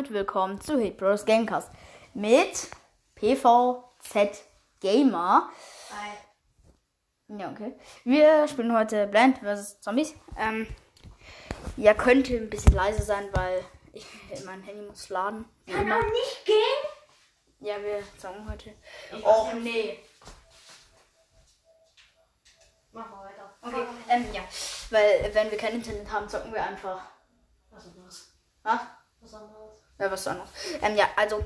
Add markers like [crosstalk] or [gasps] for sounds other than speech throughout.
damit willkommen zu Hit Bros Gamecast mit PVZ Gamer. Hi. Ja, okay. Wir spielen heute Blend vs. Zombies. Ähm, ja, könnte ein bisschen leise sein, weil ich, [laughs] mein Handy muss laden. Kann immer. doch nicht gehen? Ja, wir zocken heute. Ich nicht. nee. Mach mal weiter. Okay, ähm, ja. Weil, wenn wir kein Internet haben, zocken wir einfach. Was anderes. Was? Was anderes. Ja, was anderes. Ähm, ja, also,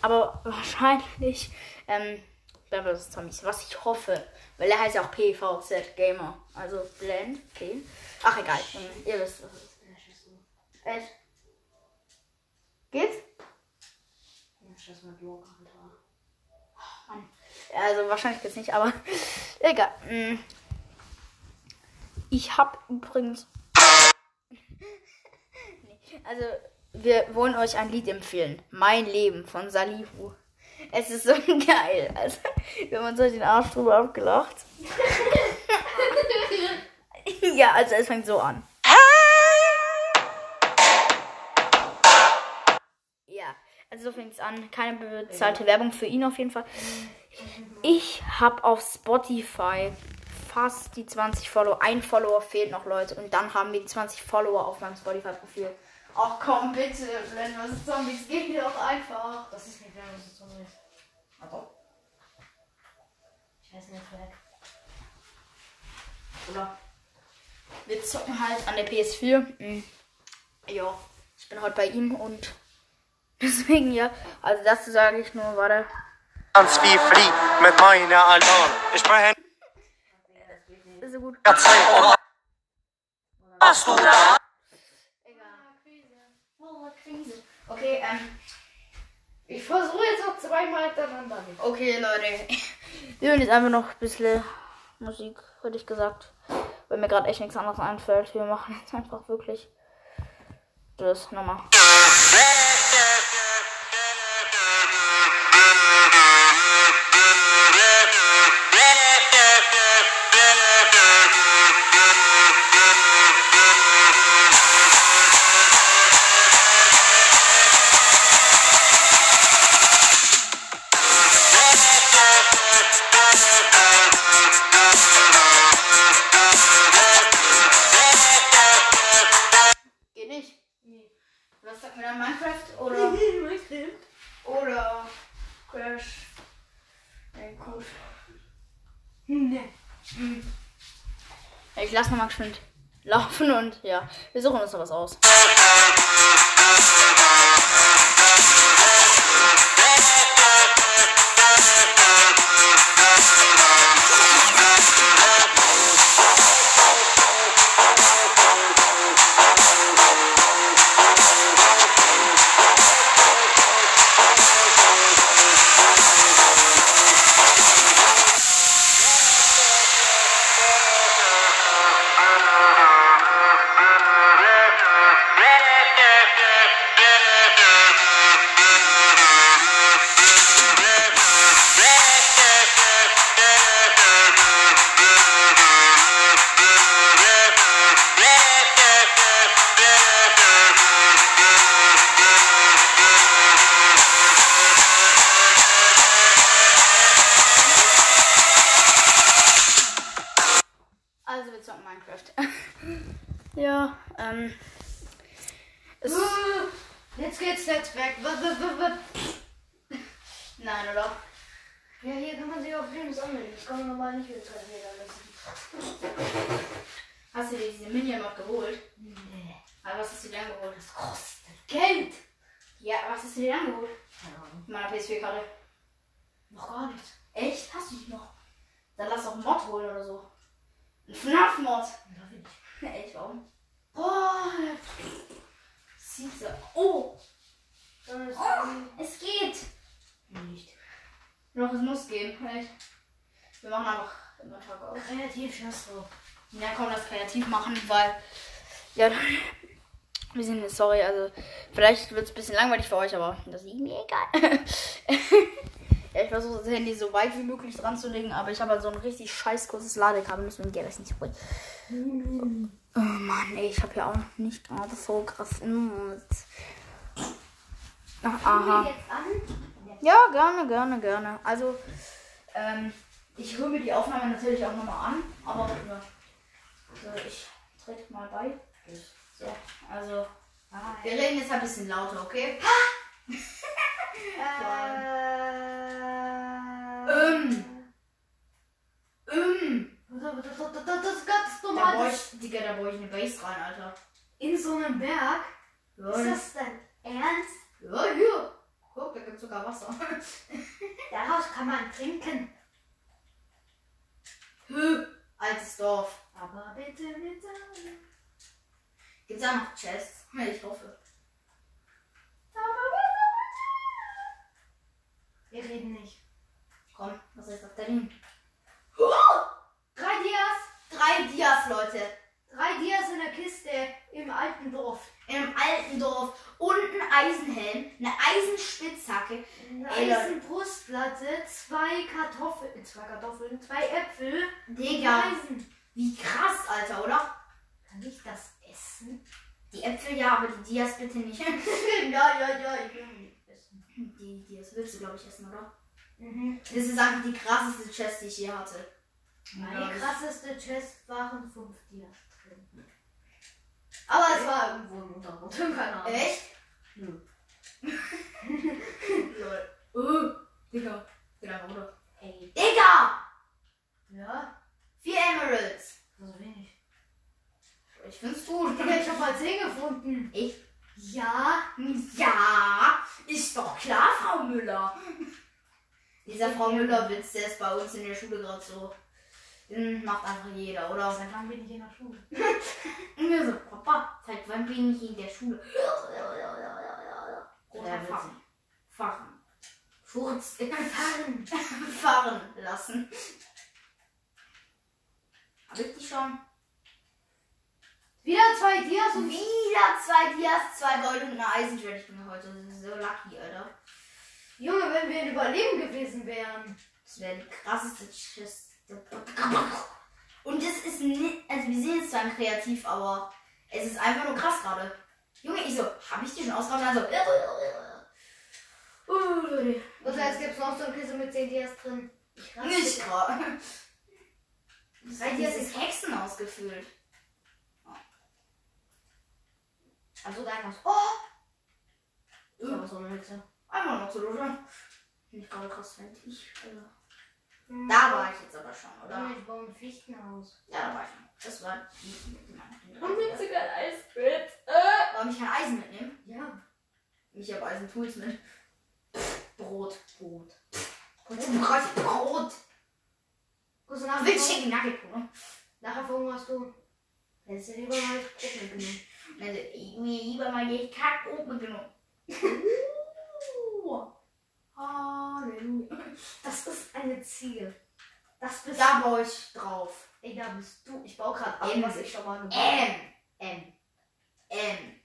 aber wahrscheinlich, ähm, Blend vs. Zombies. Was ich hoffe, weil er heißt ja auch PVZ Gamer. Also, Blend, okay. Ach, egal. Ähm, ihr wisst, was es ist. Echt? Geht's? Also wahrscheinlich geht's nicht, aber [laughs] egal. Mm. Ich hab übrigens. [laughs] Nee, also, wir wollen euch ein Lied empfehlen. Mein Leben von Salihu. Es ist so [laughs] geil. Also, wir haben uns heute den Arsch drüber abgelacht. [laughs] ja, also es fängt so an. Ja, also so fängt es an. Keine bezahlte Werbung für ihn auf jeden Fall. Ich habe auf Spotify fast die 20 Follower. Ein Follower fehlt noch, Leute. Und dann haben wir die 20 Follower auf meinem Spotify-Profil. Ach komm, bitte, Blend, was ist Zombies? Geht doch einfach. Das ist nicht mehr, was es so ist. Also, Scheiß Netzwerk. oder? Wir zocken halt an der PS4. Mhm. Ja, ich bin heute bei ihm und [laughs] deswegen ja. Also das sage ich nur, warte. Ganz wie Flieh mit meiner Alarm. Ich spreche Ist so gut. Hast du da? Okay, ähm. Ich versuche jetzt noch zweimal hintereinander. Okay, Leute. Wir hören jetzt einfach noch ein bisschen Musik, hätte ich gesagt. Weil mir gerade echt nichts anderes einfällt. Wir machen jetzt einfach wirklich das nochmal. Geschwind laufen und ja, wir suchen uns noch was aus. Einfach immer Tag aus. Kreativ schaffst du. Ja, komm, das kreativ machen, weil. Ja, [laughs] wir sind sorry, also. Vielleicht wird es ein bisschen langweilig für euch, aber das ist mir egal. [laughs] ja, ich versuche das Handy so weit wie möglich dran zu legen, aber ich habe halt so ein richtig scheiß kurzes Ladekabel, müssen wir das nicht holen. Oh Mann, ey, ich habe ja auch nicht gerade so krass. Wir aha. Ja, gerne, gerne, gerne. Also, ähm, ich höre mir die Aufnahme natürlich auch nochmal an, aber ja. So, ich trete mal bei. So, also, wir reden jetzt ein bisschen lauter, okay? Äh, [laughs] Ähm. Ähm. Das, das, ist ganz Da normal. brauche Das- ich, Digga, da brauche ich eine Base rein, Alter. In so einem Berg? Ja, Ist das dein Ernst? ja hier. Guck, da gibt sogar Wasser. [laughs] Daraus kann man trinken. Hö, altes Dorf. Aber bitte, bitte. Gibt's da noch Chests? Ich hoffe. Wir reden nicht. Komm, was ist auf der Linie? Drei Dias. Drei Dias, Leute. Drei Dias in der Kiste im alten Dorf. Einem alten Dorf. Und ein Eisenhelm, eine Eisenspitzhacke. Eine Ey, Leute. Eisenbrustplatte, zwei Kartoffeln, zwei Kartoffeln, zwei Äpfel. Digga, Eisen. wie krass, Alter, oder? Kann ich das essen? Die Äpfel ja, aber die Dias bitte nicht. [laughs] ja, ja, ja, ich will nicht essen. Die Dias willst du, glaube ich, essen, oder? Mhm. Das ist einfach die krasseste Chest, die ich je hatte. Meine krasseste Chest waren fünf Dias drin. Aber es war irgendwo im Untergrund, [laughs] keine Ahnung. Echt? Nö. [laughs] Lol. Uh, Digga. Genau, oder? Ey. Digga! Ja, Vier Emeralds. so wenig. Ich find's gut. Digga, ich hab mal 10 gefunden. Ich? Ja. Ja, ist doch klar, Frau Müller. Dieser Frau Müller-Witz, der ist bei uns in der Schule gerade so. Den macht einfach jeder, oder? Seit wann bin ich in der Schule? [laughs] Und wir so, Papa, seit wann bin ich in der Schule? Fahren. Fahren. Furz. [laughs] Fahren. fahren lassen. Hab ich die schon? Wieder zwei Dias und Wieder zwei Dias, zwei Gold und eine Eisenschwert. Ich bin heute so lucky, Alter. Junge, wenn wir in Überleben gewesen wären. Das wäre die krasseste Chest. Und es ist nicht, also wir sehen es zwar kreativ, aber es ist einfach nur krass gerade. Junge, ich so, hab ich die schon ausgeraubt? Also, uh, Leute. Das heißt, gibt's noch so eine Kiste mit 10 Dias drin. Ich raste. Nicht gerade. Drei Dias Dieses Hexen ausgefüllt. Also deiner ist. Oh! Ja. So, so eine Hexe. Einmal noch zu Leute. Nicht gerade krass, finde ich. Also. Da war ich jetzt aber schon, oder? Ich baue ein Fichtenhaus. Ja, da war ich noch. Das war die mit dem Warum willst du kein Eisbett? Warum ich kein Eisen mitnehmen? Ja. Ich habe Eisentools mit. Brot. Brot. Brot. Brot. Guckst du nachher, Mit warum- Chicken Nugget, oder? nachher verhungerst du. Hättest du lieber mal Brot mitgenommen. Also, ich mir lieber mal die Kackbrot mitgenommen. [laughs] Halleluja. Das ist eine Ziege. Das bist Da baue ich drauf. Ey, da bist du. Ich baue gerade ab, M. was ich schon mal gebaut M. M. M.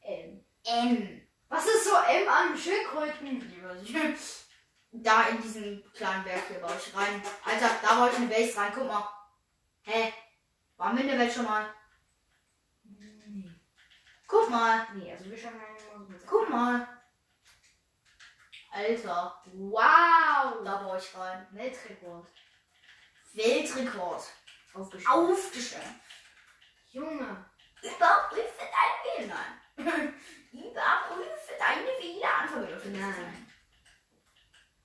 M. M. Was ist so M an Schildkröten? Da in diesen kleinen Berg hier baue ich rein. Alter, da baue ich eine Base rein. Guck mal. Hä? Waren wir in der Welt schon mal? Nee. Guck mal. Nee, also wir schauen mal. Guck mal. Alter. Wow! Da baue ich rein. Weltrekord. Weltrekord. Aufgeschrieben. Aufgestellt. Junge. Überprüfe deine WLAN. [laughs] Überprüfe deine WLAN-Verbindung. Nein.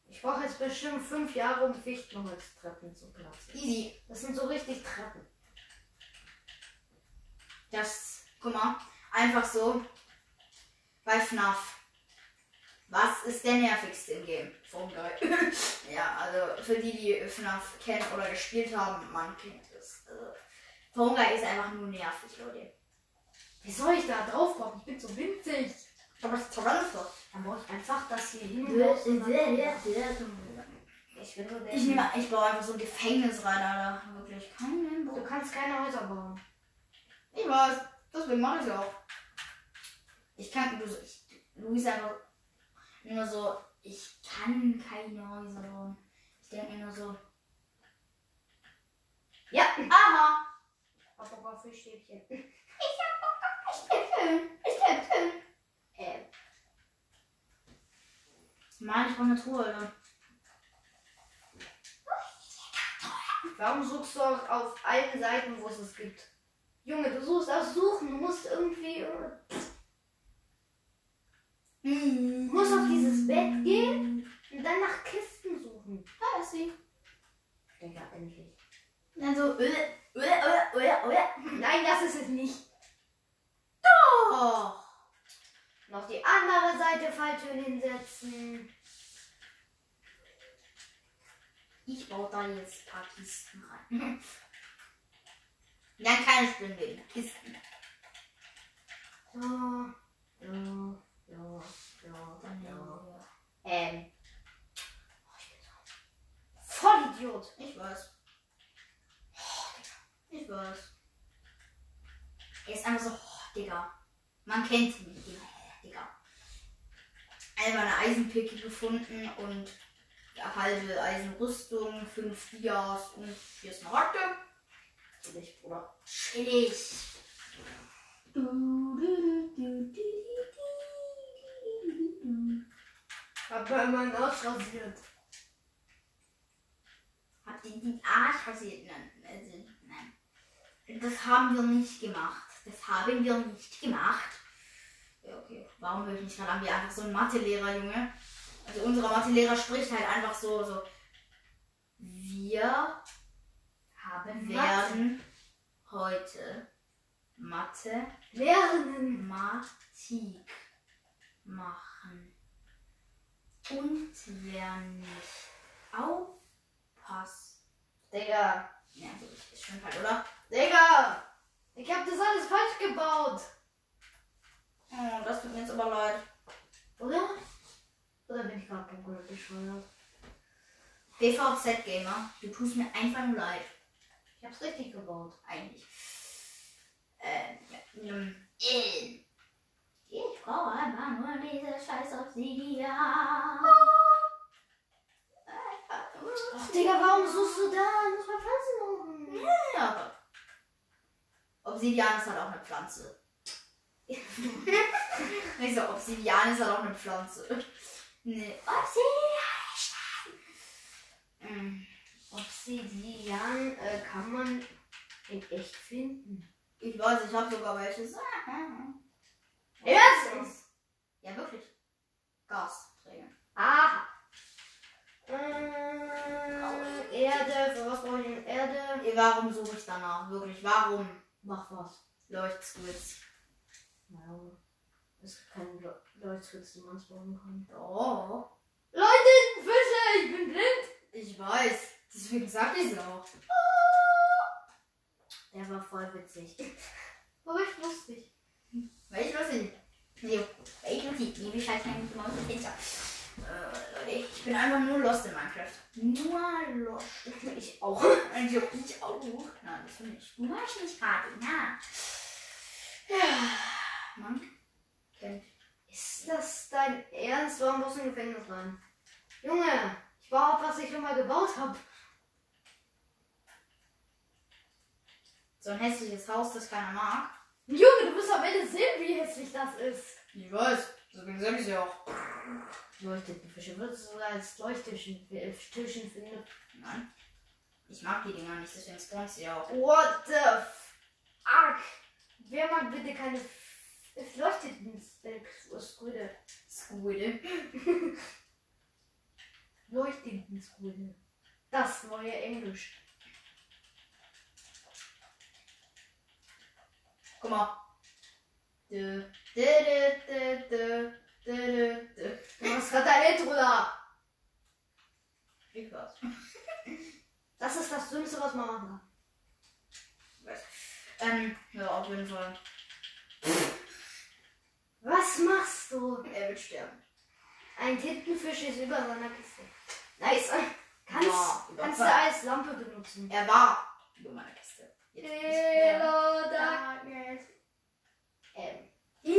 Ich brauche jetzt bestimmt fünf Jahre, um Fichtenholztreppen zu platzen. Easy. Das sind so richtig Treppen. Das, guck mal, einfach so. Bei FNAF. Was ist der nervigste im Game? Fall Guy. [laughs] ja, also für die, die FNAF kennen oder gespielt haben, man kennt es. Also, Fall Guy ist einfach nur nervig, Leute. Wie soll ich da drauf kommen? Ich bin so winzig. Aber es ist Toronto. Dann baue ich einfach das hier hin. Ich Ich bin so der. nehme, ich baue einfach so ein Gefängnis rein, Alter. Wirklich. Kein Du kannst keine Häuser bauen. Ich weiß, deswegen mache ich auch. Ich kann, du, ich, Luis einfach nur so, ich kann keine Häuser bauen. Ich denke mir nur so, Ja. aha, Hab Bock auf Fischstäbchen. [laughs] ich bin schön, ich bin schön. Ähm. Mann, ich brauche eine Truhe. Warum suchst du auch auf allen Seiten, wo es es gibt? Junge, du suchst auf Suchen, du musst irgendwie. äh, Du musst auf dieses Bett gehen und dann nach Kisten suchen. Da ist sie. Digga, endlich. Dann so, äh, äh, äh, äh, äh. Nein, das ist es nicht. Und auf die andere Seite Falltüren hinsetzen. Ich baue da jetzt ein paar Kisten rein. [laughs] Nein, keine Spinde, Kisten. So. Ja, ja, ja, ja. Ähm. Oh, ich bin so. Vollidiot. Ich weiß. Ich weiß. Er ist einfach so, oh, Digga. Man kennt ihn nicht, Digga. Einmal eine Eisenpicke gefunden und eine halbe Eisenrüstung, fünf Dias und vier Smaragde. Chillig, Bruder. Chillig. Hab bei meinen Arsch rasiert. Habt ihr den Arsch rasiert? Nein, also, nein. Das haben wir nicht gemacht. Das haben wir nicht gemacht. Ja, okay. Warum will ich nicht gerade an? Wir einfach so ein Mathelehrer, Junge. Also unser Mathelehrer spricht halt einfach so, so. Wir haben werden heute Mathe Lernen. Mathematik machen. Und wer nicht aufpasst. Digga. Ja, gut, ist schon falsch, oder? Digga. Ich hab das alles falsch gebaut. Oh, das tut mir jetzt aber leid. Oder? Oder bin ich gerade komplett bescheuert? BVZ Gamer, du tust mir einfach nur leid. Ich hab's richtig gebaut. Eigentlich. Ähm, ähm, äh, ich brauche einfach nur diese scheiß Obsidian. Ach, Digga, warum suchst du da? Muss man Pflanzen suchen. Ja, Obsidian ist halt auch eine Pflanze. [laughs] ich so, Obsidian ist halt auch eine Pflanze. Nee, Obsidian. Mm, Obsidian äh, kann man in echt finden. Ich weiß, ich habe sogar welches. Erstens. Ja, wirklich. Gasträger. Aha. Äh, Erde. Für was brauche ich denn Erde? Warum suche ich danach? Wirklich, warum? Mach was. Leuchtsquits. Naja, es gibt keinen Le- Leuchtschutz, den man spawnen kann. Oh, Leute, Fische, ich bin blind. ich weiß. Deswegen sag ich es auch. Der war voll witzig. [laughs] Aber ich lustig. Welch was ich? Nee, welch was ich? Liebe Scheiße, mein Maus und Fenster. Äh, Leute, ich bin einfach nur lost in Minecraft. Nur lost. Ich auch. Also ich auch. Nein, das finde ich. Du weißt nicht gerade, na. Ja, Mann. Kennt. Ist das dein Ernst? Warum musst du in Gefängnis rein? Junge, ich baue ab, was ich schon mal gebaut habe. So ein hässliches Haus, das keiner mag. Junge, du wirst am Ende sehen, wie hässlich das ist. Ich weiß. Deswegen sag ich ja auch. Leuchteten Fische. Würdest du sogar als Leuchttischchen äh, Tischchen finden? Nein. Ich mag die Dinger nicht, deswegen spawnt sie auch. What the fuck? Wer mag bitte keine F- Leuchteten äh, Squide? Squide. [laughs] Leuchtenden Squide. Das neue Englisch. Guck mal. Dö, dö, dö. Du hast gerade ein Intro da. Viel Spaß. Das ist das Dümmste, was man machen kann. Ähm, ja, auf jeden Fall. Was machst du? Er wird sterben. Ein Tintenfisch ist über seiner Kiste. Nice. Kannst, Ja, kannst du als Lampe benutzen. Er war über meiner Kiste. Jetzt nicht mehr. Hello, darkness. Ähm, Ich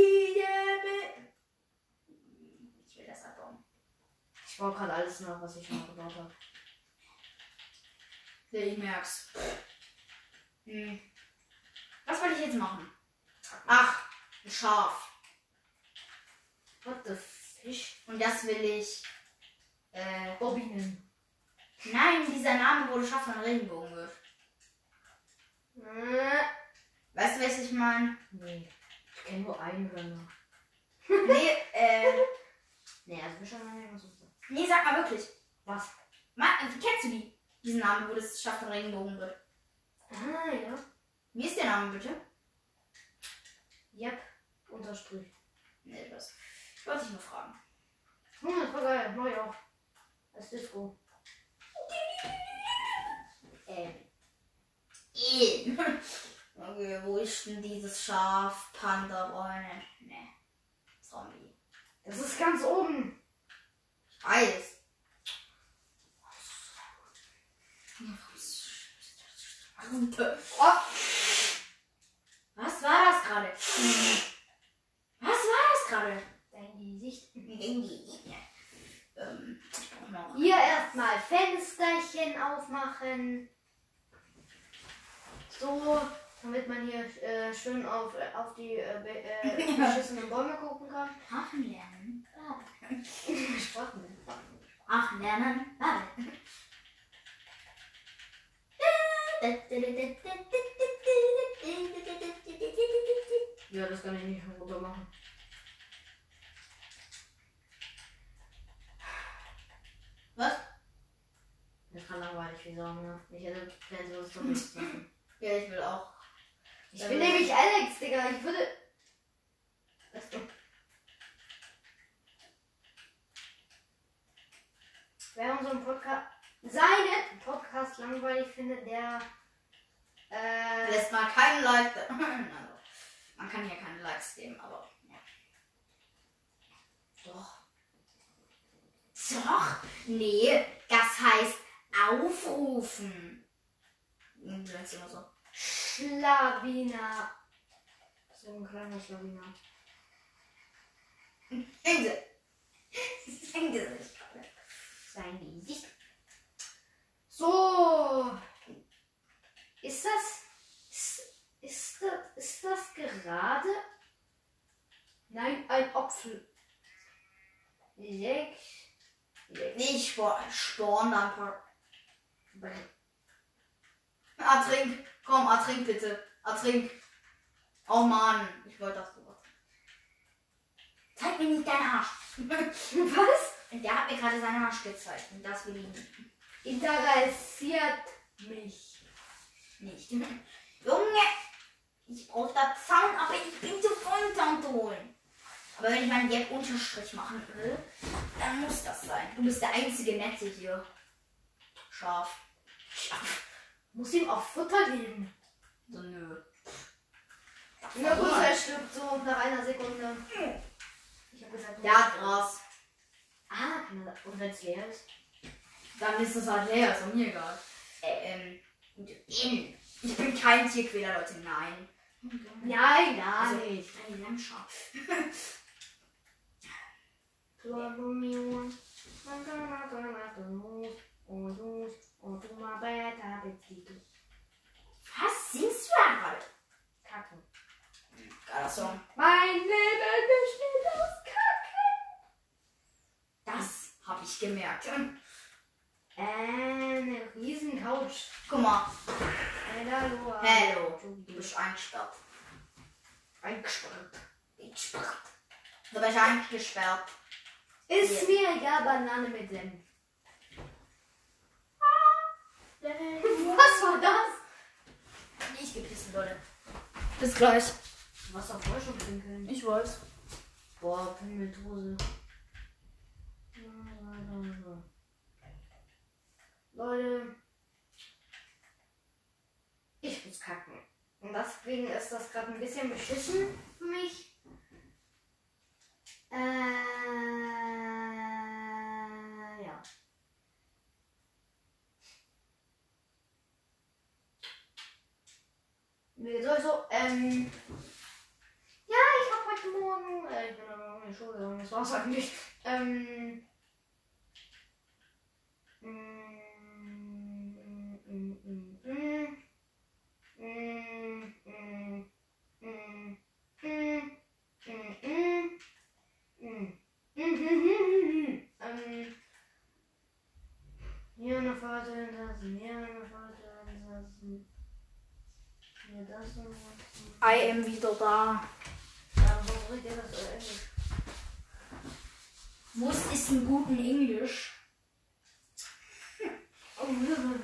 will das abbauen. Ich baue gerade alles nach, was ich schon mal gebaut habe. Ja, ich merk's. Hm. Was wollte ich jetzt machen? Ach, ein Schaf. What the fish? Und das will ich Äh, Robinen. nein, dieser Name wurde Schaft von Regenbogen wird. Weißt du, was ich meine? nee. Ich kenne nur Einhörner. [laughs] nee, äh, Nee, also wir schauen mal, da. Nee, sag mal wirklich. Was? Ma, kennst du die? Diesen Namen, wo das Schaft von Regenbogen wird. Ah, ja. Wie ist der Name bitte? Yep. Unterstrich. Nee, das. Ich wollte dich nur fragen. Hm, das war geil. Mach ich auch. Als Disco. Ähm. Eh. [laughs] Okay, wo ist denn dieses Schaf, Panda, Bäume? Nee. Zombie. Das ist ganz oben. Weiß. Oh. Was war das gerade? Was war das gerade? Dein Gesicht. Ähm. Hier erstmal Fensterchen aufmachen. So, damit man hier äh, schön auf, äh, auf die äh, be äh, [laughs] beschissenen Bäume gucken kann. Sprachen lernen. [laughs] Sprachen. Ach, lernen. Warte. Ja, das kann ich nicht runter machen. Was? Das kann langweilig wie Sau, ne? Ich hätte Fans was Zombies zu machen. [laughs] Ja, ich will auch. Ich bin nämlich Alex, Digga. Ich würde. Weißt du? Wer unseren Podcast, seinen Podcast langweilig findet, der. Äh, Lässt mal keinen Like. [clears throat] Also, Man kann hier keine Likes geben, aber ja. Doch. Doch? Nee, das heißt aufrufen. Hm, Du sagst immer so. Schlawiner. So ein kleiner Schlawiner. Hänge. Sein Gesicht. Sein Gesicht. So. Ist das. Ist, ist das. Ist das gerade? Nein, ein Apfel. Sechs. Nicht Spor Sporn, dann paar. Ertrink. Komm, ertrink bitte. Ertrink. Oh Mann. Ich wollte das so. Zeig mir nicht deinen Arsch. [laughs] Was? Und der hat mir gerade seinen Arsch gezeigt. Und das will ich nicht. Interessiert mich. nicht. Junge, ich brauche da Zaun, aber ich bin zu voll, Zaun zu holen. Aber wenn ich meinen Gap Unterstrich machen will, dann muss das sein. Du bist der einzige Nette hier. Scharf. Scharf. Muss ihm auch Futter geben. So, nö. Ja, gut, er stirbt so nach einer Sekunde. Ich hab gesagt, hat Gras. Ah, kann und wenn es leer ist? Dann ist es halt leer, ist mir egal. Äh, ähm, in. Ich bin kein Tierquäler, Leute, nein. Nein, gar Also, nicht. Ein Lammschaf. [laughs] Was singst du da gerade? Kacken. Geiler Song. Mein Leben besteht aus Kacken. Das habe ich gemerkt. Eine riesen Couch. Guck mal. Hallo. Hallo. Du bist eingesperrt. Eingesperrt. Eingesperrt. Du bist eingesperrt. Ist mir egal, Banane mit Senf. Was war das? Ich gepissen, Leute. Bis gleich. Wasser voll schon trinken. Ich weiß. Boah, Pimmeltose. Leute, ich muss kacken. Und deswegen ist das gerade ein bisschen beschissen für mich. Äh, ja. Mir geht's euch so, ähm, ja, ich habe heute Morgen, äh, ich bin aber in die Schule gegangen, das war's eigentlich. Ähm, Oh, Hilfe.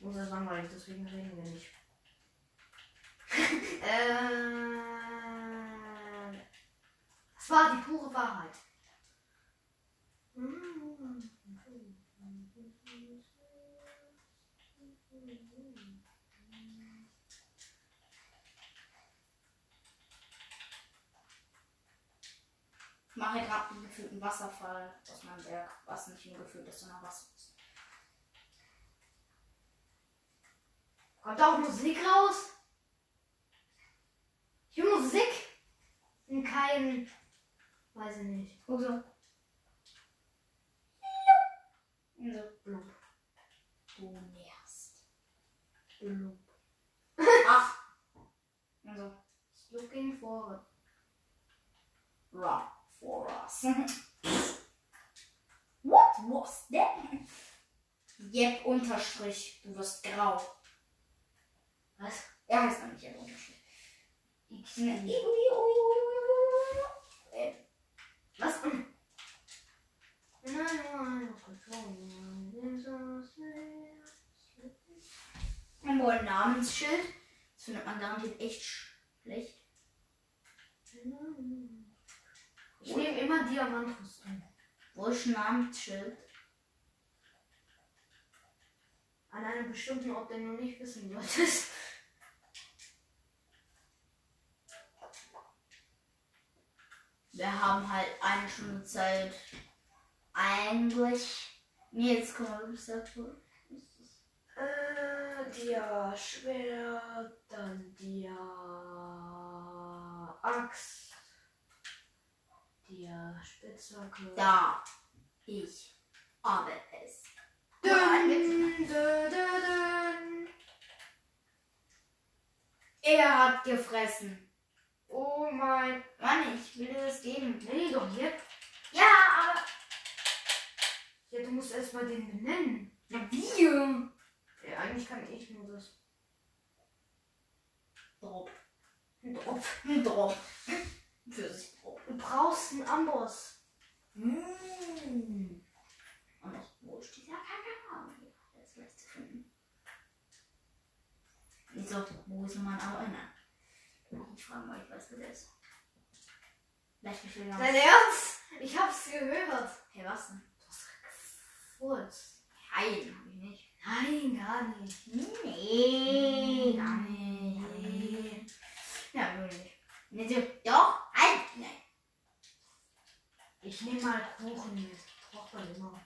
Muss das langweilig, deswegen reden wir nicht. äh, das war die pure Wahrheit. Ich mache gerade einen gefühlten Wasserfall aus meinem Berg, was nicht nur gefühlt ist, sondern ist. Kommt da auch Musik raus? Hier Musik? Und kein. Weiß ich nicht. Guck so. Und so. Blub. Du nervst. Blub. Ach. Und so. Looking forward. Run for us. What was that? Jep Unterstrich. Du wirst grau. Was? Er heißt noch nicht Jep Unterstrich. Was? Nein, Ein wohl Namensschild. Das findet man garantiert echt schlecht. Ich nehme immer Diamantrüstung. Wo ist ein Namensschild? An einem bestimmten Ort, den du nicht wissen solltest. Wir haben halt eine Stunde Zeit. Eigentlich. Nee, jetzt kommen wir bis dazu. Äh, Dia Schwert, dann Dia Axt, Dia Spitzhacke. Da. Ich habe es. Dün, dün, dün. Er hat gefressen. Oh mein. Mann, ich will das geben. Nee, doch jetzt. Ja, aber. Ja, du musst erstmal den benennen. Na, wie? Ja, eigentlich kann ich nur das. Drop. Drop. Ein Drop. Für sich Drop. Du brauchst einen Amboss. Mm. Und noch, wo ist dieser Kakao? Der ist leicht zu finden. Wieso? Wo ist mein Auge? Ich frage mal, ich weiß, wer der ist. Vielleicht wieder. Dein Ernst? Ich hab's gehört. Hey, was denn? Furz. Nein, hab ich nicht. Nein, gar nicht. Nee, gar nicht. Ja, wirklich. Nee, so, doch, ein. Nein. Ich nehme mal Kuchen mit. Braucht man immer.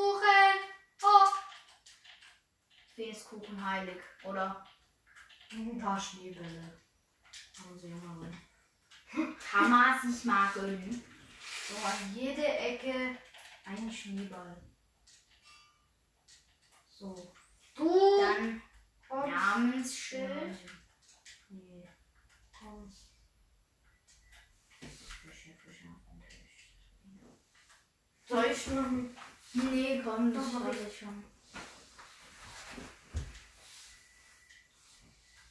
Kuchen! Oh! Wen ist Kuchen heilig, oder? Ein paar Schneebälle. Haben sie immer drin. Kann man sich mal gönnen. So, an jede Ecke ein Schneeball. So. Du Dann. Namensschild. Nee. Kommst. Fische, Nee, komm, Doch, das weiß ich schon.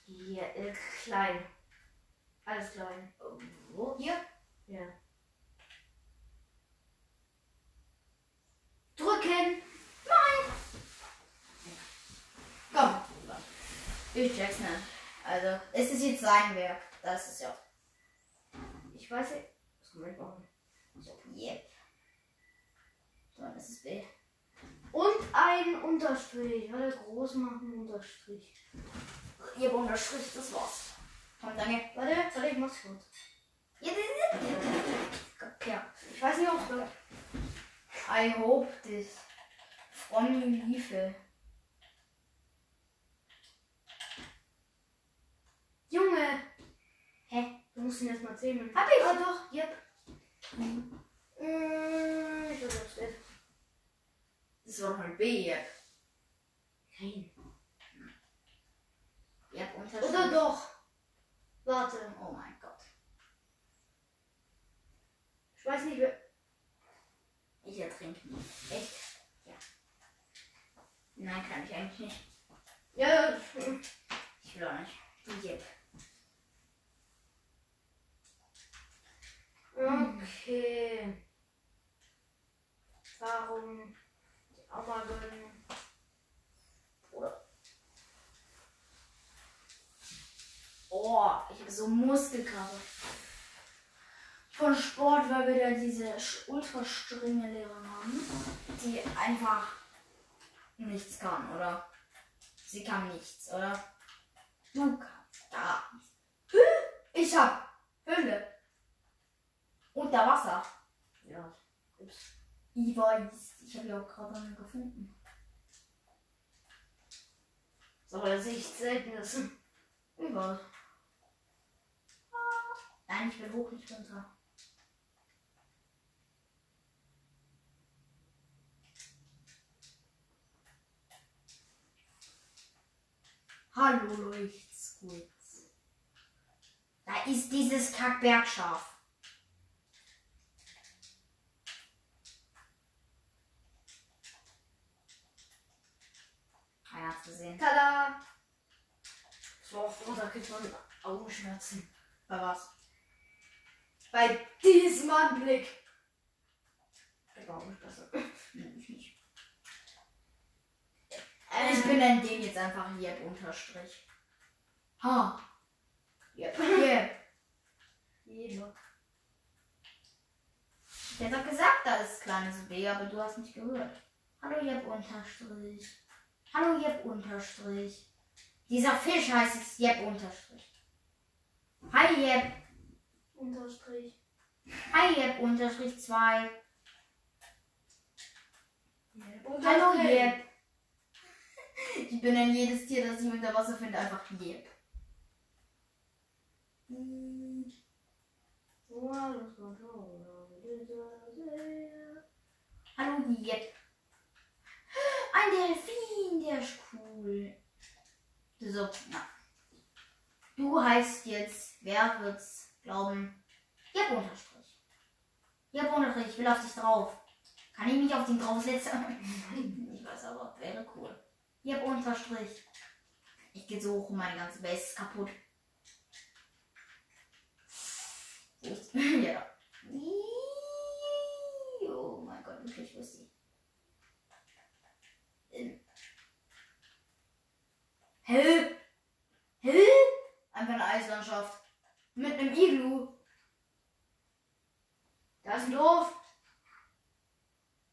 Hier, äh, klein. Alles klein. Wo? Hier? Ja. Drücken! Komm. Ich check's nicht. Also, es ist jetzt sein Werk. Das ist ja. Ich weiß nicht. Das kann man nicht machen. So, yep. So, das ist B. Und ein Unterstrich. Alle groß machen, Unterstrich. Yep, Unterstrich, das war's. Komm, danke. Warte, warte, ich mach's kurz. Yep. Ja. Ich weiß nicht, ob es I hope this. From Liebe. Junge! Hä? Du musst ihn erstmal zählen. Hab ich. Ah, doch, yep. Äh, ich weiß, nicht. Das war halt B, yep. Nein. Yep, Unterstrich. Oder doch? Warte. Oh mein Gott. Ich weiß nicht, wer. Ich ertrinke nicht. Echt? Ja. Nein, kann ich eigentlich nicht. Ja, Ich will auch nicht. Yep. okay. Warum gönnen? Oder? Oh, ich habe so Muskelkater. Von Sport, weil wir da diese ultra strenge Lehrer haben, die einfach nichts kann, oder? Sie kann nichts, oder? Du kannst nichts. Ich hab Höhle. Unter Wasser. Ja. Ich weiß. Ich habe ja auch gerade eine gefunden. So, aber das ist echt selten. Das Ich weiß. Nein, ich will hoch, nicht runter. Hallo leucht's gut. Da ist dieses Kackbergschaf. Ah, ja, zu sehen. Tada! So oft runter kriegt man Augenschmerzen. Bei was? Bei diesem Anblick. Besser. [laughs] Nein, ich nicht. Ich benenne den jetzt einfach Jeb unterstrich. Ha. Jeb. [laughs] Jeb. Jeder. Der hat doch gesagt, da ist kleines B, aber du hast nicht gehört. Hallo Jeb unterstrich. Hallo Jeb unterstrich. Dieser Fisch heißt jetzt Jeb unterstrich. Hi Jeb. Unterstrich. Hi Jeb unterstrich 2. Jeb. Hallo Jeb. [laughs] Ich benenne jedes Tier, das ich unter Wasser finde, einfach Jeb. Hallo Jeb. Ein Delfin, der ist cool. So, na. Du heißt jetzt, wer wird's glauben? Jeb unterstrich. Jeb unterstrich, ich will auf dich drauf. Kann ich mich auf den draufsetzen? [laughs] ich weiß aber, wäre cool. Jeb unterstrich. Ich gehe so hoch und meine ganze Base ist kaputt. [laughs] Ja, da. Oh mein Gott, wirklich lustig. Ähm. Hä? Hä? Einfach eine Eislandschaft. Mit einem Iglu. Da ist ein Dorf.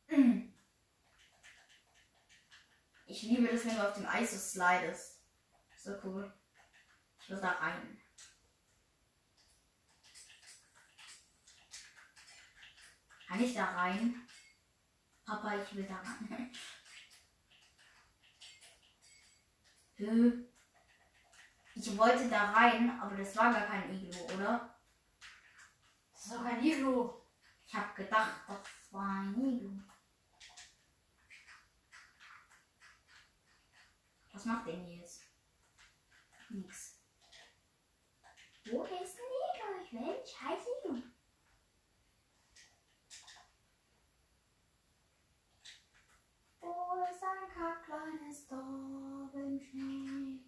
Mm. Ich liebe das, wenn du auf dem Eis so slidest. So cool. Ich will da rein. Kann ich da rein? Papa, ich will da rein. [laughs] Ich wollte da rein, aber das war gar kein Iglu, oder? Das ist doch kein Iglu. Ich hab gedacht, das war ein Iglu. Was macht denn jetzt? Nix. Wo ist ein Iglu? Ich will ein scheiß Iglu. Wo ein kleines Dorf im Schnee?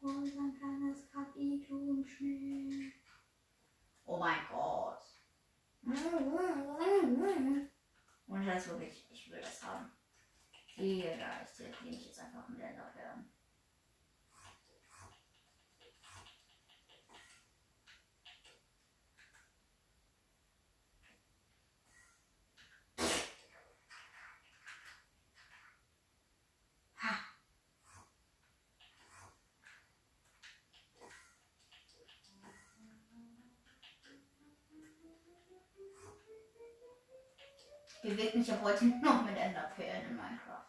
Ist ein kleines Kack-Iglu im Schnee? Oh mein Gott. Und das wirklich, ich will das haben. Ist der, den ich jetzt einfach mit der werden. Ha. Bewegt mich ab heute noch mit Enderperlen in Minecraft.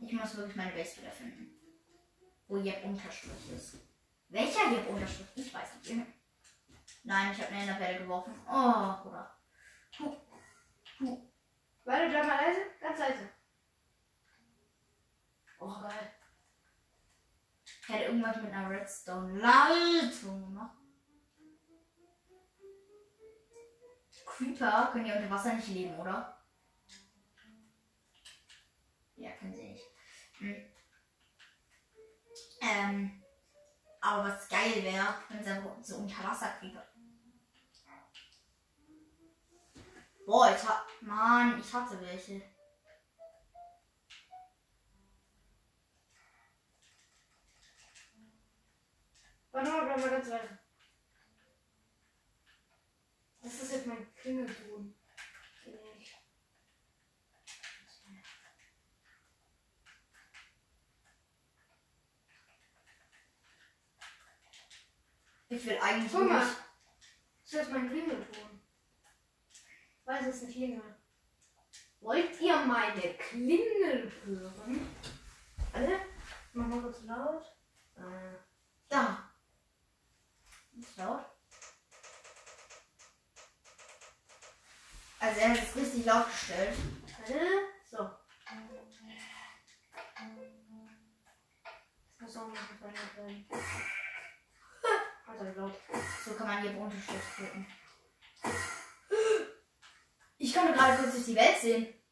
Ich muss wirklich meine Base wiederfinden. Wo Jeb Unterstrich ist. Welcher Jeb Unterstrich? Ich weiß nicht. Nein, ich habe eine Enderperle geworfen. Oh, Bruder. Warte, bleib mal leise. Ganz leise. Oh, geil. Ich hätte irgendwas mit einer Redstone-Leitung gemacht. Creeper können ja unter Wasser nicht leben, oder? Ja, können sie nicht. Hm. Ähm, aber was geil wäre, wenn sie so Unterwasser-Creeper. Boah, ich hab. Mann, ich hatte welche. Warte mal, bleib mal ganz leise. Das ist jetzt mein Klingelton. Ich. Ich will eigentlich Guck mal. nicht. Das ist jetzt mein Klingelton. Weil es ist ein Klingel. Wollt ihr meine Klingel hören? Alle? Mach mal kurz laut. Äh. Da. Ist laut. Also er hat es richtig laut gestellt. So. Das muss auch noch verändert werden. [laughs] Also laut. So kann man hier Unterstrich drücken. Ich konnte gerade kurz durch die Welt sehen.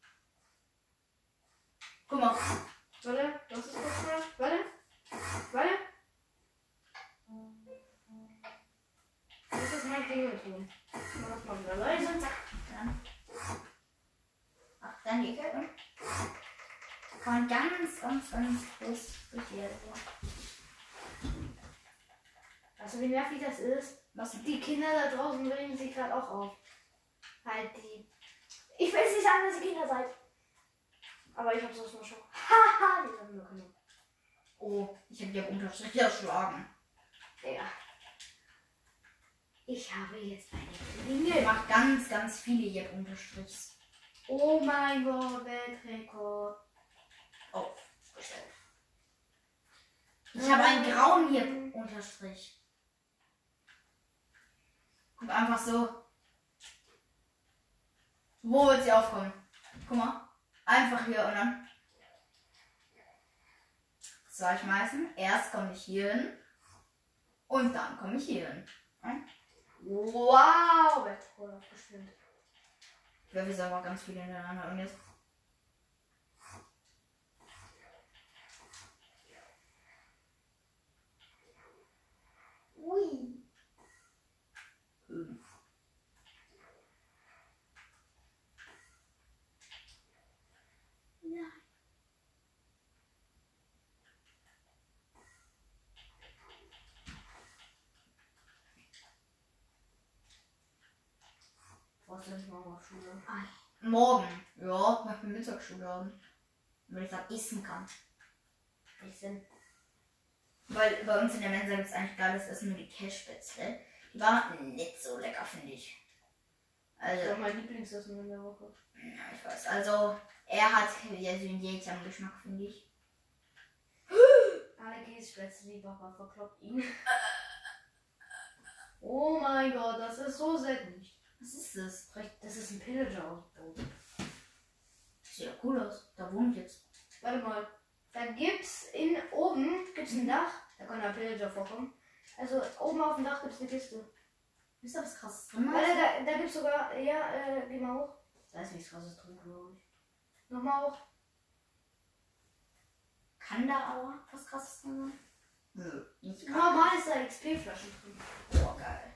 Groß durch die Erde gehen. Weißt du, wie nervig das ist? Was? Die Kinder da draußen regen sich gerade auch auf. Halt die. Ich will es nicht sagen, dass ihr Kinder seid. Aber ich hab's aus mal schon. [laughs] Haha, die haben nur Kinder. Oh, ich habe die Unterstrich erschlagen. Digga. Ich habe jetzt eine Klingel. macht ganz, ganz viele hier Unterstrichs. Oh mein Gott, Weltrekord. aufgestellt. Ich habe einen grauen hier Unterstrich. Guck einfach so. Wo wird sie aufkommen? Guck mal. Einfach hier und dann. Zwei schmeißen. Erst komme ich hier hin. Und dann komme ich hier hin. Hm? Wow. Ich werfe jetzt aber ganz viele hintereinander. Und jetzt. Ui. Was ist morgen auf Schule? Morgen. Ja, weil wir Mittagsschule haben. Wenn ich dann essen kann. Ich sind. Weil bei uns in der Mensa gibt es eigentlich geiles Essen, nur die Cashspätzle. Die waren nicht so lecker, finde ich. Das ist Also, mein Lieblingsessen in der Woche. ja, ich weiß. Also, er hat ja so einen Jägergeschmack, finde ich. Alle Papa verkloppt ihn. Oh mein Gott, das ist so sättig. Was ist das? Das ist ein Pillager-Ausbau. Sieht ja cool aus. Da wohnt jetzt. Warte mal. Da gibt's in oben gibt's ein Dach. Da kann ein Pillager vorkommen. Also oben auf dem Dach gibt's eine Kiste. Ist da was krasses drin? Warte, da, da gibt's sogar. Ja, äh, geh mal hoch. Da ist nichts krasses drin, glaube ich. Nochmal hoch. Kann da aber was krasses drin sein? Nö, nicht krass. Normal ist da XP-Flaschen drin. Boah, geil.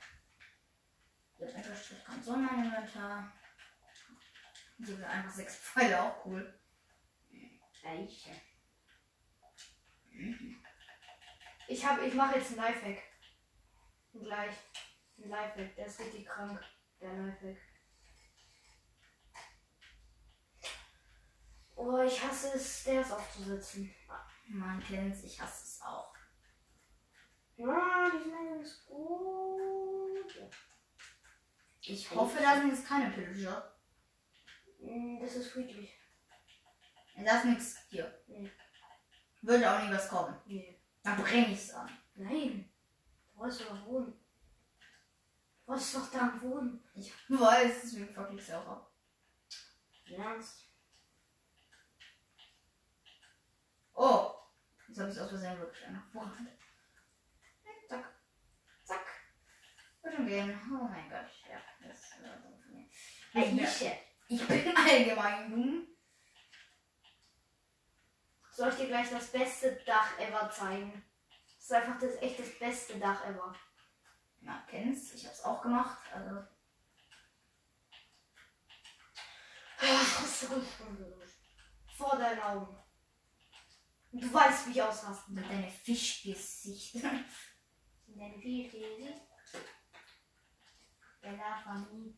Jetzt Unterstrich kommt so in mein Inventar. Hier einfach sechs Pfeile, auch cool. Eiche. Ich hab, ich mache jetzt einen Lifehack. Gleich. Ein Lifehack. Der ist richtig krank. Der Lifehack. Oh, ich hasse es, Stairs aufzusetzen. Man kennt's, ich hasse es auch. Ja, die sind ganz gut. Ja. Ich hoffe, da sind jetzt keine Pillager. Mm, Das ist friedlich. Da ist nichts hier. Nee. Würde auch nie was kommen. Nee. Dann bring ich's an. Nein. Du wolltest doch wohnen. Was ist doch da am Boden? Ich weiß, deswegen fuck ich auch ab. Ernst? Oh! Jetzt habe ich aus Versehen wirklich eine Vorhand. Zack. Zack. Wird schon gehen. Oh mein Gott. Ja, das war dumm von mir. Ich, ich. ich bin [laughs] allgemein dumm. Soll ich dir gleich das beste Dach ever zeigen? Das ist einfach das echt das beste Dach ever. Na, kennst. Ich hab's auch gemacht. Also. Ist Vor deinen Augen. Und du weißt, wie ich ausrasten Mit kann. deine Fischgesichter. [laughs] Deine Vielfältig. Bella Familie.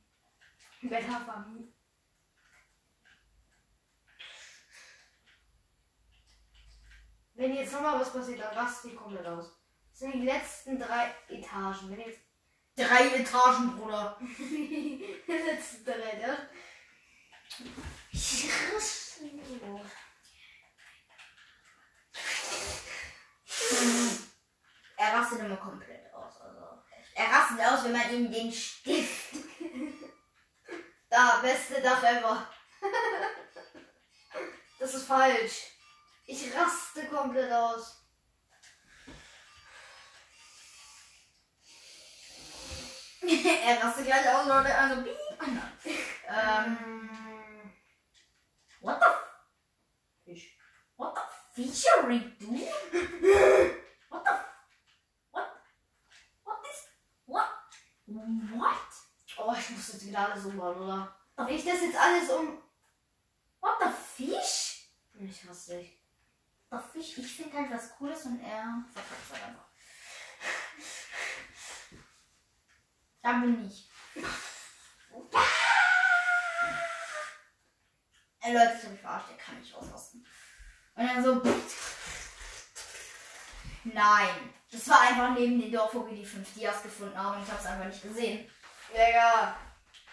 Bella Familie. Wenn jetzt nochmal was passiert, dann raste ich komplett aus. Das sind die letzten drei Etagen. Wenn jetzt Drei Etagen, Bruder. [laughs] die letzten drei, ja? Ich raste aus. Er rastet immer komplett aus. Also. Er rastet aus, wenn man ihm den Stift. [laughs] Da, beste Dach ever. Das ist falsch. Ich raste komplett aus. [laughs] er rastet gleich aus, Leute. Also, piep. Ähm. What the fish? What the we doing? [laughs] What the? What? What is? What? What? oh, ich muss jetzt wieder alles umbauen, oder? Wenn ich das jetzt alles um. What the fish? Ich hasse dich. The fish. Ich finde halt was Cooles und er verkackt es halt einfach. Da bin ich. Ey Leute, ich hab mich verarscht, der kann nicht ausrasten. Und dann so. Nein. Das war einfach neben dem Dorf, wo wir die fünf Dias gefunden haben und ich hab's einfach nicht gesehen. Digga.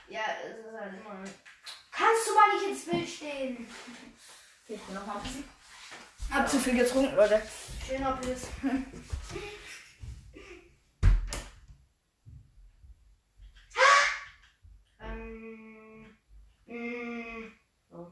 Ja, es ist halt immer. Kannst du mal nicht ins Bild stehen? Ich bin noch mal ein bisschen. Hab zu viel getrunken, Leute. Schöner Piss. [laughs] ähm. mm, So.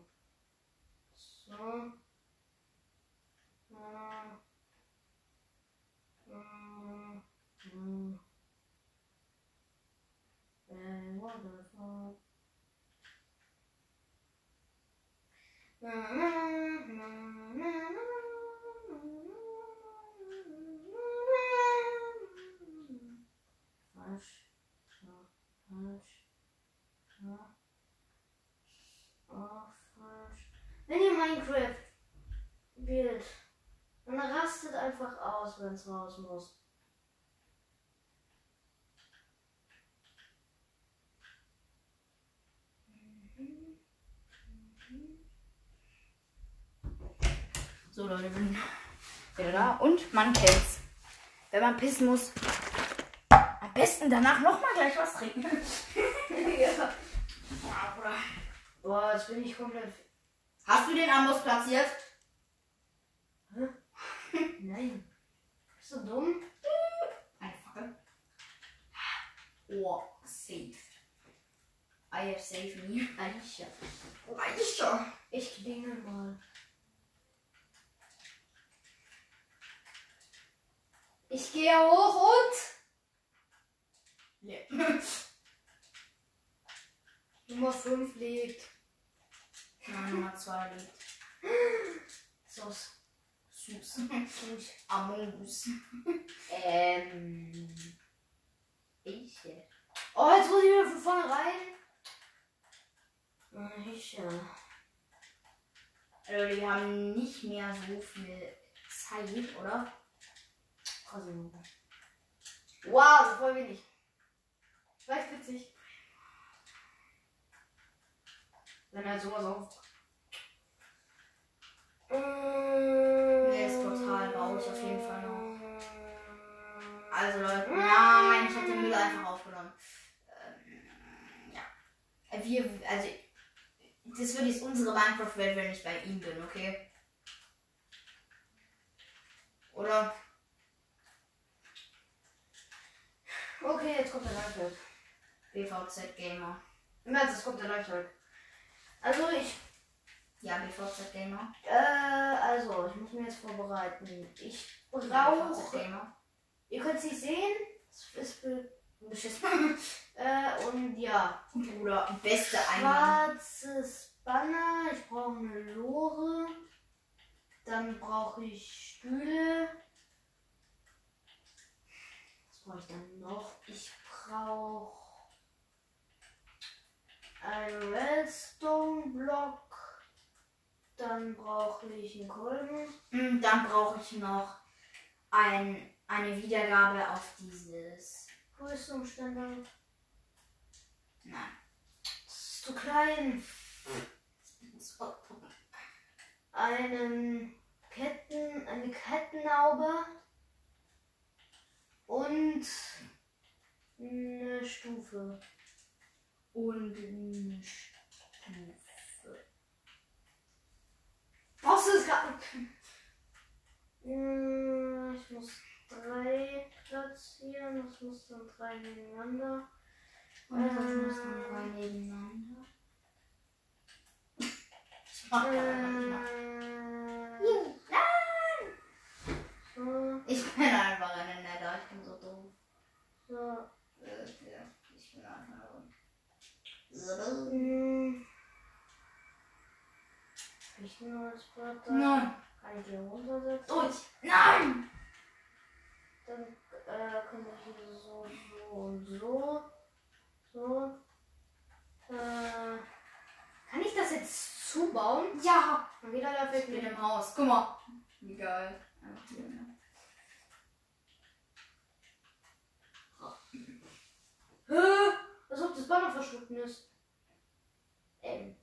Äh. So, falsch. So. Auch falsch. Wenn ihr Minecraft spielt, dann rastet einfach aus, wenn es raus muss. So, Leute, bin wieder da. Und man kennt's. Wenn man pissen muss, am besten danach nochmal gleich was trinken. [laughs] ja. Boah, jetzt bin ich komplett. Hast du den Amboss platziert? Nein. Bist du dumm? Eine Fackel. Oh, safe. I have saved me. Eicher. Aisha. Ich klingel mal. Ich gehe hoch und. Ja. [laughs] Nummer 5 liegt. Ja, Nummer 2 liegt. So Süß. süß. Among Us. Ähm. Ich. Oh, jetzt muss ich wieder von vorne rein. Ich. Leute, wir haben nicht mehr so viel Zeit, oder? Wow, so voll wenig. Vielleicht witzig. Wenn halt sowas auf. Nee, ist total traurig auf jeden Fall noch. Also Leute, nein, ich habe den Müll einfach aufgenommen. Ähm, ja. Wir, also, das wird jetzt unsere Minecraft-Welt, wenn ich bei ihm bin, okay? Oder? Okay, jetzt kommt der Minecraft. BVZ Gamer. März, es kommt der Lifehack. Also ich, Ja, BVZ Gamer. äh, also ich muss mich jetzt vorbereiten. Ich brauche, Gamer. ihr könnt es nicht sehen, es ist be- beschissen. [laughs] äh, und ja, Bruder, beste Eingang. schwarzes Banner, ich brauche eine Lore, dann brauche ich Stühle. Was brauche ich dann noch? Ich brauche einen Redstone-Block, dann brauche ich einen Kolben. Mm, Dann brauche ich noch ein, eine Wiedergabe auf dieses. Rüstungsständer. Nein. Das ist zu klein. Einen Ketten, eine Kettenhaube und eine Stufe. Und eine Stufe. Brauchst du es gerade? Ich muss drei platzieren. Das muss dann drei nebeneinander. Und das muss dann Äh. drei nebeneinander. Ich mach. Äh, so, Ich bin einfach eine Netter, ich bin so doof. so. Äh, ja, Ich bin einfach. Ich nur als Platte. Nein! Kann ich hier runtersetzen? Durch! Nein! Dann äh, kann ich hier so, so und so. So. Äh, kann ich das jetzt zubauen? Ja! Dann geht er da Ich weg mit im Haus. Guck mal. Wie geil. Einfach Als ob das Banner verschwunden ist. Ähm.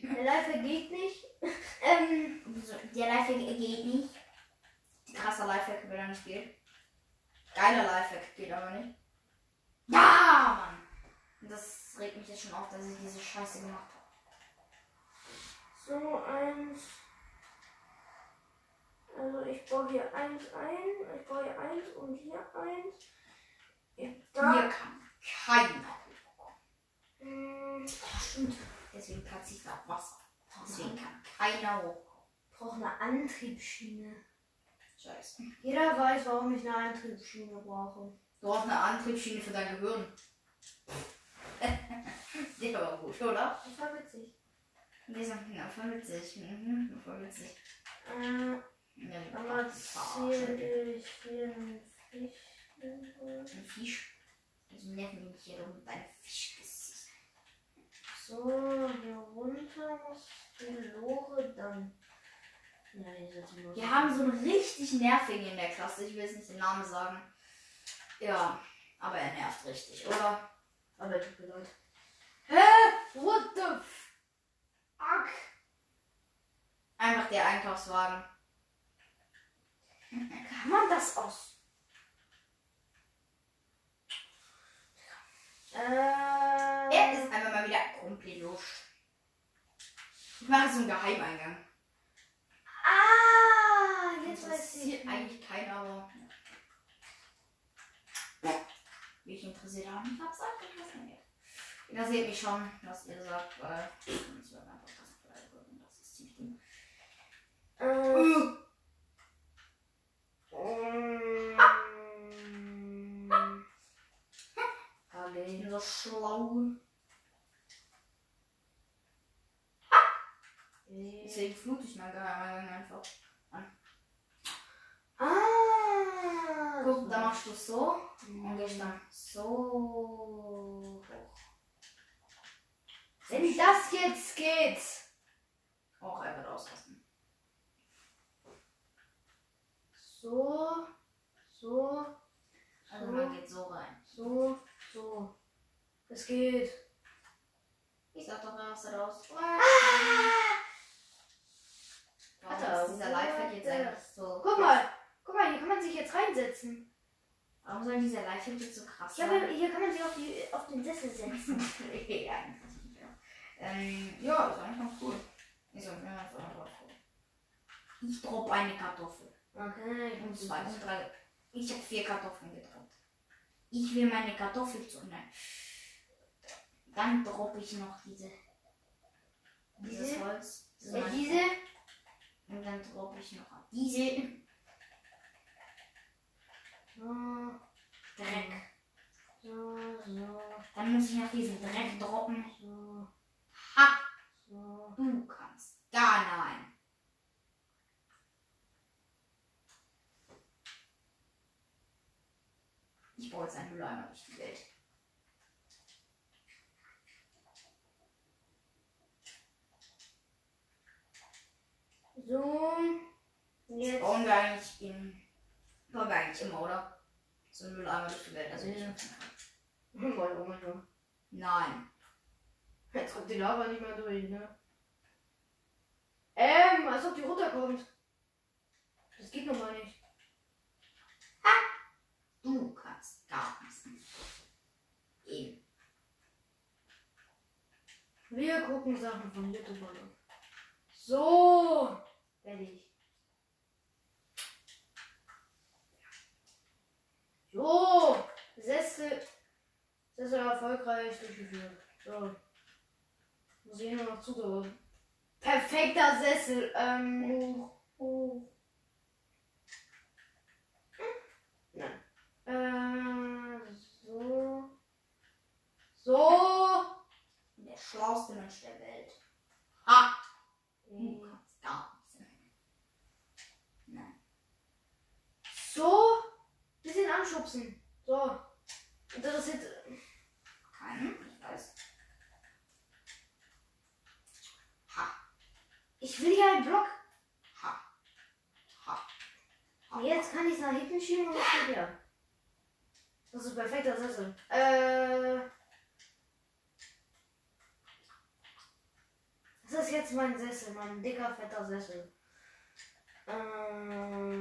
Der Live [laughs] geht nicht. ähm. Der Lifehack geht nicht. Krasser Lifehack, wenn er nicht geht. Geiler Lifehack geht aber nicht. Ja, Mann! Das regt mich jetzt schon auf, dass ich diese Scheiße gemacht habe. So, eins. Also ich baue hier eins ein. Ich baue hier eins und hier eins. Da. Hier kann keiner hochkommen. Hm, Oh, stimmt. Deswegen platziere ich da auch Wasser. Deswegen kann keiner hochkommen. brauche eine Antriebsschiene. Scheiße. Jeder weiß, warum ich eine Antriebsschiene brauche. Du hast eine Antriebsschiene für dein Gehirn. [laughs] Die ist aber gut, oder? Das war witzig. Die sind ja, voll witzig. Mhm, voll witzig. Äh, Ja, verarschen. erzähle ich hier einen Fisch. Ein Fisch. Also nerven mich hier mit deinem Fischgesicht. So, hier runter muss die Lore dann. Ja, Wir haben so einen richtig nervigen in der Klasse. Ich will jetzt nicht den Namen sagen. Ja, aber er nervt richtig, oder? Aber tut mir leid. Hä? What the fuck? Einfach der Einkaufswagen. [laughs] Kann man das aus? Äh. Er ist einfach mal wieder komplett los. Ich mache so einen Geheimeingang. Ah, jetzt weiß ich. interessiert eigentlich keiner, aber. Wie ich interessiert habe, ich hab's abgeschlossen. Ihr seht mich schon, was ihr sagt, weil. Ich werde einfach das bleiben. Das ist ziemlich dumm. Äh, ähm, Ich bin so schlau. Deswegen flute ich mein Geheimeingang einfach. Ah, Guck, da machst du so und gehst dann so hoch. Wenn das jetzt geht. Auch einfach ausrasten. So, so, Also so, man geht so rein. so, so. Es geht. Ich sag doch, er rastet aus. Ah! Warum Alter, ist dieser Lifehack jetzt eigentlich so Guck mal, guck mal, hier kann man sich jetzt reinsetzen. Warum soll dieser Lifehack jetzt so krass Ja, sein? aber hier kann man sich auf, die, auf den Sessel setzen. [laughs] ja, ähm, ja, ist eigentlich ganz cool. Ich sag mir einfach mal drauf. Ich droppe eine Kartoffel. Okay, Und zwei und drei. Ich habe vier Kartoffeln gedroppt. Ich will meine Kartoffel zu. Nein. Dann droppe ich noch diese. Dieses Diese? Holz. Das ist Äh, mein- diese? Und dann droppe ich noch diese. So, Dreck. so, so, Dann muss ich noch diesen Dreck droppen. so, Ha! so. Du kannst. Gar nein. Ich brauche jetzt einen Mülleimer durch die Welt. So. Das Jetzt. bauen wir eigentlich in. Bauen wir eigentlich immer, oder? So einen Mülleimer durch die Welt. Also ich. Ja. Oh oh Gott. Nein. Jetzt kommt die Lava nicht mehr durch, ne? Ähm, als ob die runterkommt. Das geht nochmal nicht. Du kannst gar nichts. Eben. Wir gucken Sachen von YouTube an. So. Fertig. So. Sessel. Sessel erfolgreich durchgeführt. So. Muss ich nur noch zudrücken. Perfekter Sessel. Ähm. Oh. Oh. Äh, so. So. Der schlauste Mensch der Welt. Ha! Du kannst gar nichts. Nein. So. Bisschen anschubsen. So. Und das ist jetzt. Keinen? Ich weiß. Ha! Ich will hier einen Block. Ha! Ha! ha. Jetzt kann ich es nach hinten schieben und es geht ja. Das ist ein perfekter Sessel. Äh. Das ist jetzt mein Sessel, mein dicker, fetter Sessel. Ähm.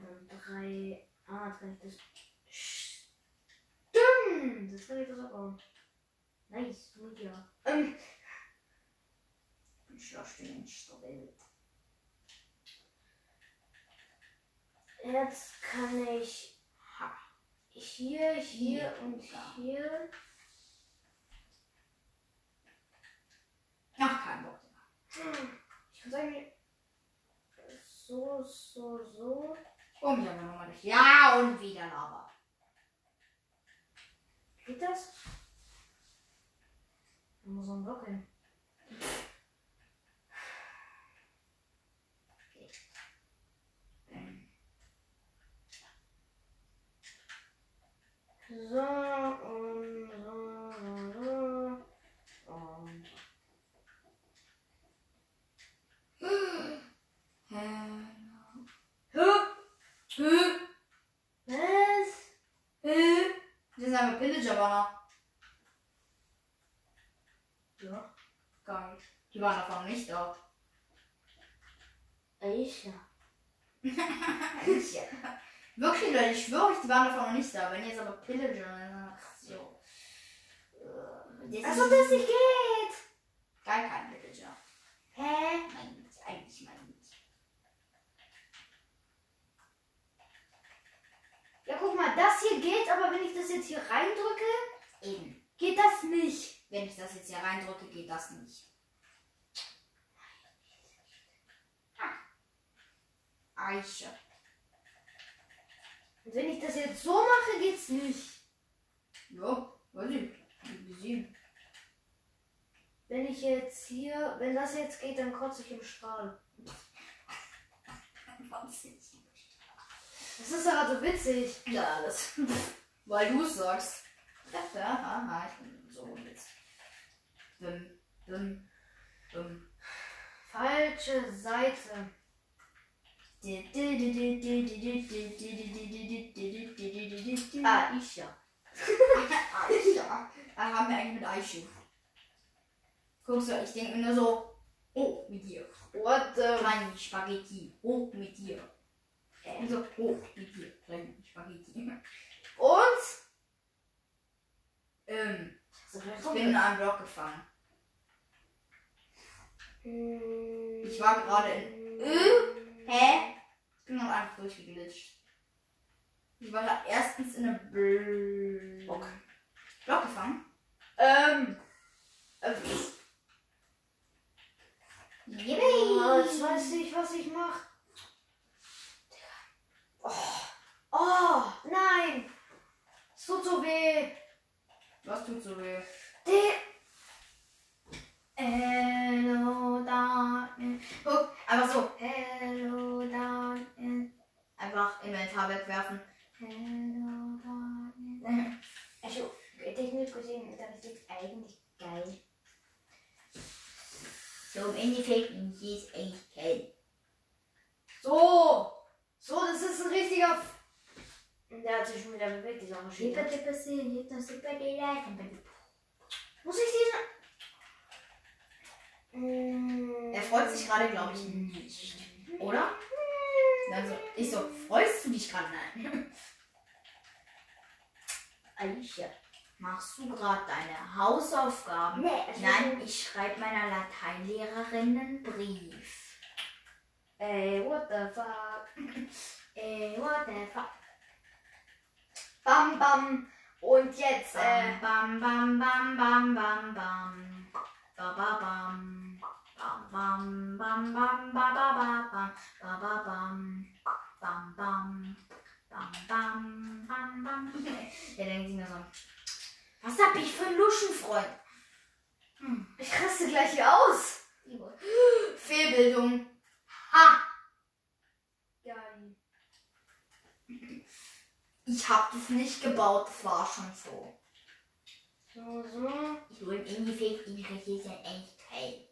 Dann drei. Ah, jetzt kann ich das. Stimmt! Jetzt kann ich das abbauen. Nice, gut ja. Ähm. Ich bin schlauste Mensch der Welt. Jetzt kann ich hier, hier Hier, und ja. hier. Ach, kein Bock. Ich würde sagen, so, so, so. Und haben nochmal durch. Ja, und wieder Lava. Geht das? Da muss ein Block hin. So und so, so, so. Und Hä? Hä? was? Hä? Das ist aber Pillager Banner. Ja. Gar nicht. Die waren davon nicht da. Aisha. ja. Wirklich, Leute, ich schwöre euch, die waren davon noch nicht da. Wenn jetzt aber Pillager, dann ach so. Äh, Als ob das nicht geht. Gar kein Pillager. Hä? Nein, das ist eigentlich mein nicht. Ja, guck mal, das hier geht, aber wenn ich das jetzt hier reindrücke, Eben. geht das nicht. Wenn ich das jetzt hier reindrücke, geht das nicht. Ah. Eiche. Und wenn ich das jetzt so mache, geht's nicht. Ja, weiß ich. Ich gesehen. Wenn ich jetzt hier, wenn das jetzt geht, dann kotze ich im Strahl. [laughs] Was jetzt? Das ist aber so witzig. Ja, das. [laughs] Weil du es sagst. Ja, haha, ich bin so jetzt. Bim, bim, bim. Falsche Seite. Ah, ich ja. Eiche. Da haben wir eigentlich mit Eiche. Guckst du, ich denke mir nur so, oh, mit dir. What the? Kleine Spaghetti, hoch mit dir. Und so, hoch mit dir, kleine Spaghetti. Und? Ähm, So, ich bin in einem Block gefangen. Ich war gerade in. Äh? Hä? Ich bin noch einfach durchgeglitscht. Ich war da erstens in einem Block. Block gefangen. Ähm. äh, Oh, jetzt weiß ich, was ich mach. Oh, oh nein. Es tut so weh. Was tut so weh? Der. Hello, Darkness. Guck, einfach so. Hello, Darkness. Einfach Inventar wegwerfen. Hello, Darkness. [laughs] Also, technisch gesehen ist das jetzt eigentlich geil. So im Endeffekt ist es echt hell. So. So, das ist ein richtiger. Der hat sich schon wieder bewegt, dieser Maschine. Muss ich diesen. Mm. Er freut sich gerade, glaube ich, nicht. Oder? Also, ich so, freust du dich gerade? Nein. Alicia. Machst du gerade deine Hausaufgaben? Nee, es Nein, ich schreibe meiner Lateinlehrerin einen Brief. Ey, what the fuck? Ey, what the fuck? Bam, bam. Und jetzt, äh. Bam, bam, bam, bam, bam, bam. Ba, ba, bam. Bam, bam, bam, bam, ba, ba, ba, bam. Ba, ba, bam. Bam, bam. Bam, bam, bam, bam. [laughs] Der denkt sich nur so, was hab ich für einen Luschenfreund? Ich raste gleich hier aus. [gasps] Fehlbildung. Ha! Geil. Ich hab das nicht gebaut, das war schon so. So, so. Ich will im Endeffekt interessiert sein echt hell.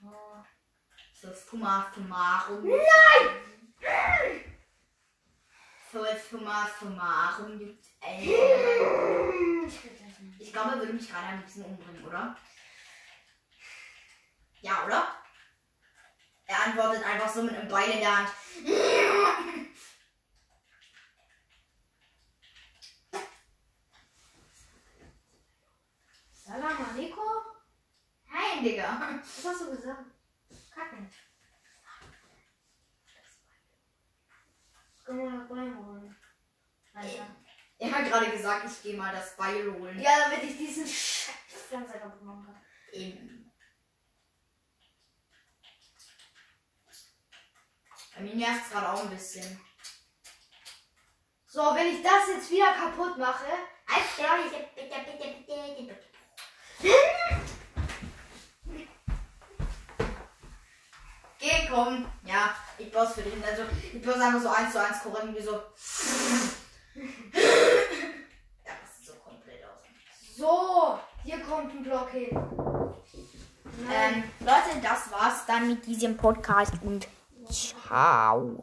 so. So, Summa summarum. Nein! So, Summa summarum gibt es Ich krieg das nicht. Ich glaube, er würde mich gerade am liebsten umbringen, oder? Ja, oder? Er antwortet einfach so mit einem Bein in der Hand. Salam alaikum? Nein, Digga. Was hast du gesagt? Kacken. Können wir noch reinholen? Alter. Er hat gerade gesagt, ich gehe mal das Beil holen. Ja, damit ich diesen Scheiß Pflanzer kaputt machen kann. Eben. Bei mir nervt es gerade auch ein bisschen. So, wenn ich das jetzt wieder kaputt mache. Bitte, bitte, bitte, bitte. Geh, komm. Ja, ich baue für dich. Also, ich baue einfach so eins zu eins korrekt wie so. Ja, das sieht so komplett aus. So, hier kommt ein Block hin. Ähm, Leute, das war's dann mit diesem Podcast und ciao.